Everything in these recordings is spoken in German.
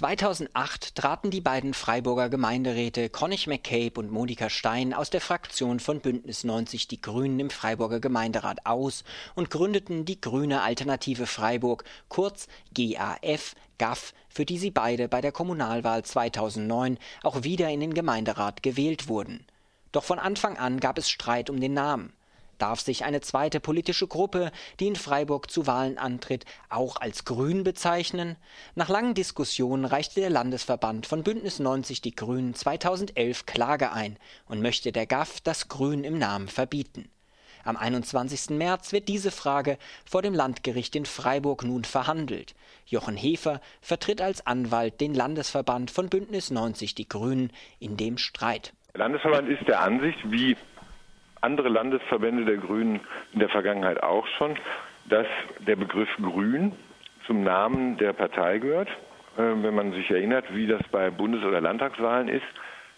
2008 traten die beiden Freiburger Gemeinderäte Connig McCabe und Monika Stein aus der Fraktion von Bündnis 90 Die Grünen im Freiburger Gemeinderat aus und gründeten die Grüne Alternative Freiburg, kurz GAF, GAF, für die sie beide bei der Kommunalwahl 2009 auch wieder in den Gemeinderat gewählt wurden. Doch von Anfang an gab es Streit um den Namen darf sich eine zweite politische Gruppe, die in Freiburg zu Wahlen antritt, auch als Grün bezeichnen? Nach langen Diskussionen reichte der Landesverband von Bündnis 90 Die Grünen 2011 Klage ein und möchte der GAF das Grün im Namen verbieten. Am 21. März wird diese Frage vor dem Landgericht in Freiburg nun verhandelt. Jochen Hefer vertritt als Anwalt den Landesverband von Bündnis 90 Die Grünen in dem Streit. Der Landesverband ist der Ansicht, wie andere Landesverbände der Grünen in der Vergangenheit auch schon, dass der Begriff Grün zum Namen der Partei gehört. Äh, wenn man sich erinnert, wie das bei Bundes- oder Landtagswahlen ist,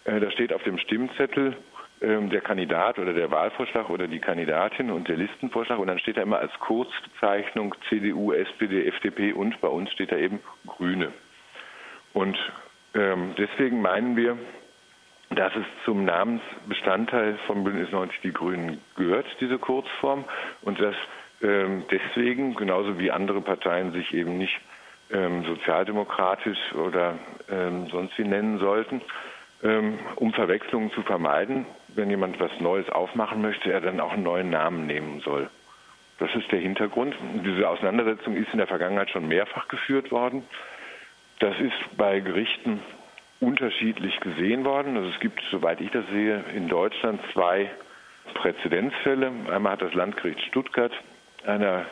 äh, da steht auf dem Stimmzettel ähm, der Kandidat oder der Wahlvorschlag oder die Kandidatin und der Listenvorschlag und dann steht da immer als Kurzbezeichnung CDU, SPD, FDP und bei uns steht da eben Grüne. Und ähm, deswegen meinen wir, dass es zum Namensbestandteil von Bündnis 90 Die Grünen gehört, diese Kurzform, und dass ähm, deswegen, genauso wie andere Parteien sich eben nicht ähm, sozialdemokratisch oder ähm, sonst wie nennen sollten, ähm, um Verwechslungen zu vermeiden, wenn jemand was Neues aufmachen möchte, er dann auch einen neuen Namen nehmen soll. Das ist der Hintergrund. Diese Auseinandersetzung ist in der Vergangenheit schon mehrfach geführt worden. Das ist bei Gerichten unterschiedlich gesehen worden. Also es gibt, soweit ich das sehe, in Deutschland zwei Präzedenzfälle. Einmal hat das Landgericht Stuttgart einer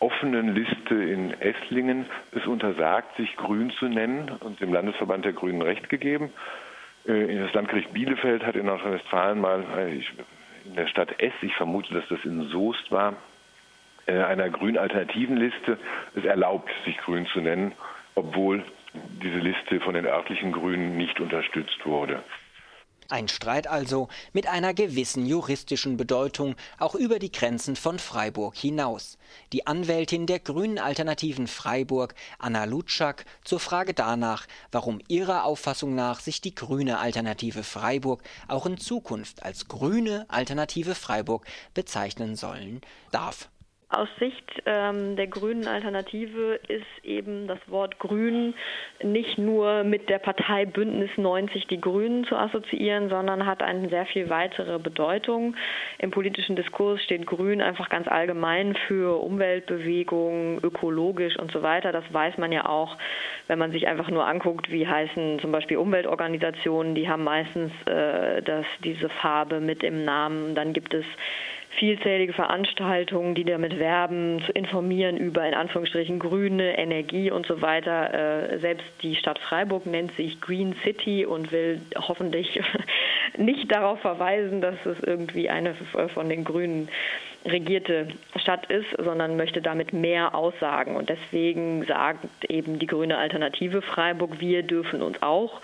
offenen Liste in Esslingen es untersagt, sich grün zu nennen und dem Landesverband der Grünen Recht gegeben. Äh, das Landgericht Bielefeld hat in Nordrhein-Westfalen mal äh, in der Stadt Ess, ich vermute, dass das in Soest war, äh, einer grün alternativen Liste es erlaubt, sich grün zu nennen, obwohl diese Liste von den örtlichen Grünen nicht unterstützt wurde. Ein Streit also mit einer gewissen juristischen Bedeutung auch über die Grenzen von Freiburg hinaus. Die Anwältin der Grünen Alternativen Freiburg, Anna Lutschak, zur Frage danach, warum ihrer Auffassung nach sich die Grüne Alternative Freiburg auch in Zukunft als Grüne Alternative Freiburg bezeichnen sollen darf. Aus Sicht ähm, der grünen Alternative ist eben das Wort Grün nicht nur mit der Partei Bündnis 90 die Grünen zu assoziieren, sondern hat eine sehr viel weitere Bedeutung. Im politischen Diskurs steht Grün einfach ganz allgemein für Umweltbewegungen, ökologisch und so weiter. Das weiß man ja auch, wenn man sich einfach nur anguckt, wie heißen zum Beispiel Umweltorganisationen, die haben meistens äh, das, diese Farbe mit im Namen. Dann gibt es vielzählige Veranstaltungen, die damit werben, zu informieren über in Anführungsstrichen grüne Energie und so weiter. Äh, selbst die Stadt Freiburg nennt sich Green City und will hoffentlich nicht darauf verweisen, dass es irgendwie eine von den Grünen regierte Stadt ist, sondern möchte damit mehr aussagen. Und deswegen sagt eben die grüne Alternative Freiburg, wir dürfen uns auch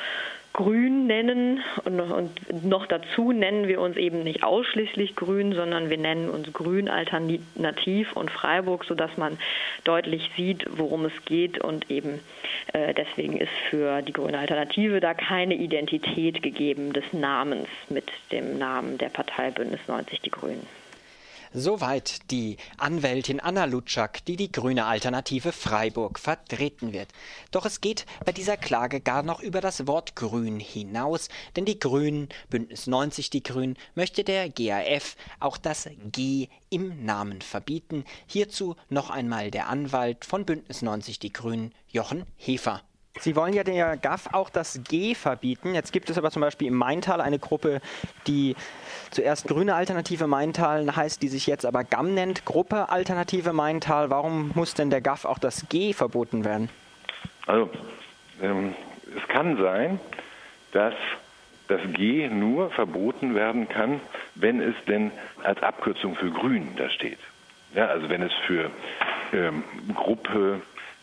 grün nennen und, und, noch dazu nennen wir uns eben nicht ausschließlich grün, sondern wir nennen uns grün alternativ und Freiburg, sodass man deutlich sieht, worum es geht und eben äh, deswegen ist für die grüne Alternative da keine Identität gegeben des Namens mit dem Namen der Partei Bündnis 90 Die Grünen. Soweit die Anwältin Anna Lutschak, die die grüne Alternative Freiburg vertreten wird. Doch es geht bei dieser Klage gar noch über das Wort Grün hinaus, denn die Grünen, Bündnis 90 die Grünen, möchte der GAF auch das G im Namen verbieten. Hierzu noch einmal der Anwalt von Bündnis 90 die Grünen, Jochen Hefer. Sie wollen ja der GAF auch das G verbieten. Jetzt gibt es aber zum Beispiel im Maintal eine Gruppe, die zuerst Grüne Alternative Maintal heißt, die sich jetzt aber GAM nennt, Gruppe Alternative Maintal. Warum muss denn der GAF auch das G verboten werden? Also, ähm, es kann sein, dass das G nur verboten werden kann, wenn es denn als Abkürzung für Grün da steht. Ja, also wenn es für ähm, Gruppe,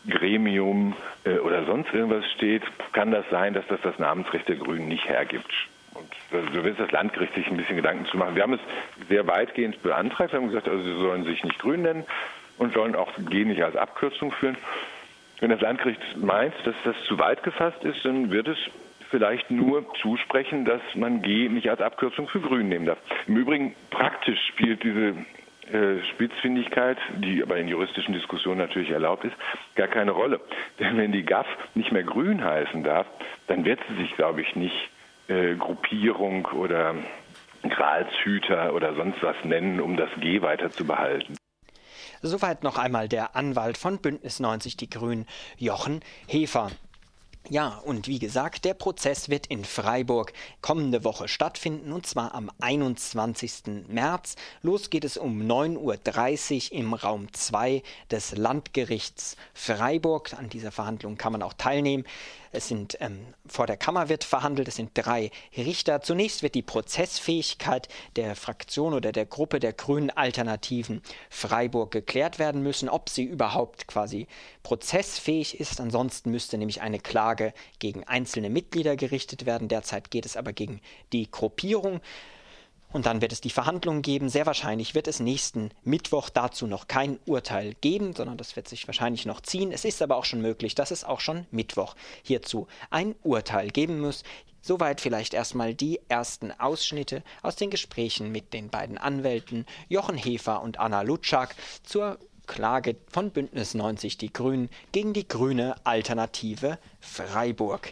Gremium äh, oder sonst irgendwas steht, kann das sein, dass das das Namensrecht der Grünen nicht hergibt. Und so wird das Landgericht sich ein bisschen Gedanken zu machen. Wir haben es sehr weitgehend beantragt, wir haben gesagt, also sie sollen sich nicht grün nennen und sollen auch G nicht als Abkürzung führen. Wenn das Landgericht meint, dass das zu weit gefasst ist, dann wird es vielleicht nur zusprechen, dass man G nicht als Abkürzung für Grün nehmen darf. Im Übrigen praktisch spielt diese Spitzfindigkeit, die aber in juristischen Diskussionen natürlich erlaubt ist, gar keine Rolle. Denn wenn die GAF nicht mehr grün heißen darf, dann wird sie sich, glaube ich, nicht äh, Gruppierung oder Gralshüter oder sonst was nennen, um das G weiter zu behalten. Soweit noch einmal der Anwalt von Bündnis 90 Die Grünen, Jochen Hefer. Ja, und wie gesagt, der Prozess wird in Freiburg kommende Woche stattfinden und zwar am 21. März. Los geht es um 9.30 Uhr im Raum 2 des Landgerichts Freiburg. An dieser Verhandlung kann man auch teilnehmen. Es sind ähm, vor der Kammer wird verhandelt, es sind drei Richter. Zunächst wird die Prozessfähigkeit der Fraktion oder der Gruppe der Grünen Alternativen Freiburg geklärt werden müssen, ob sie überhaupt quasi prozessfähig ist. Ansonsten müsste nämlich eine Klage gegen einzelne Mitglieder gerichtet werden. Derzeit geht es aber gegen die Gruppierung. Und dann wird es die Verhandlungen geben. Sehr wahrscheinlich wird es nächsten Mittwoch dazu noch kein Urteil geben, sondern das wird sich wahrscheinlich noch ziehen. Es ist aber auch schon möglich, dass es auch schon Mittwoch hierzu ein Urteil geben muss. Soweit vielleicht erstmal die ersten Ausschnitte aus den Gesprächen mit den beiden Anwälten Jochen Hefer und Anna Lutschak zur Klage von Bündnis 90 Die Grünen gegen die grüne Alternative Freiburg.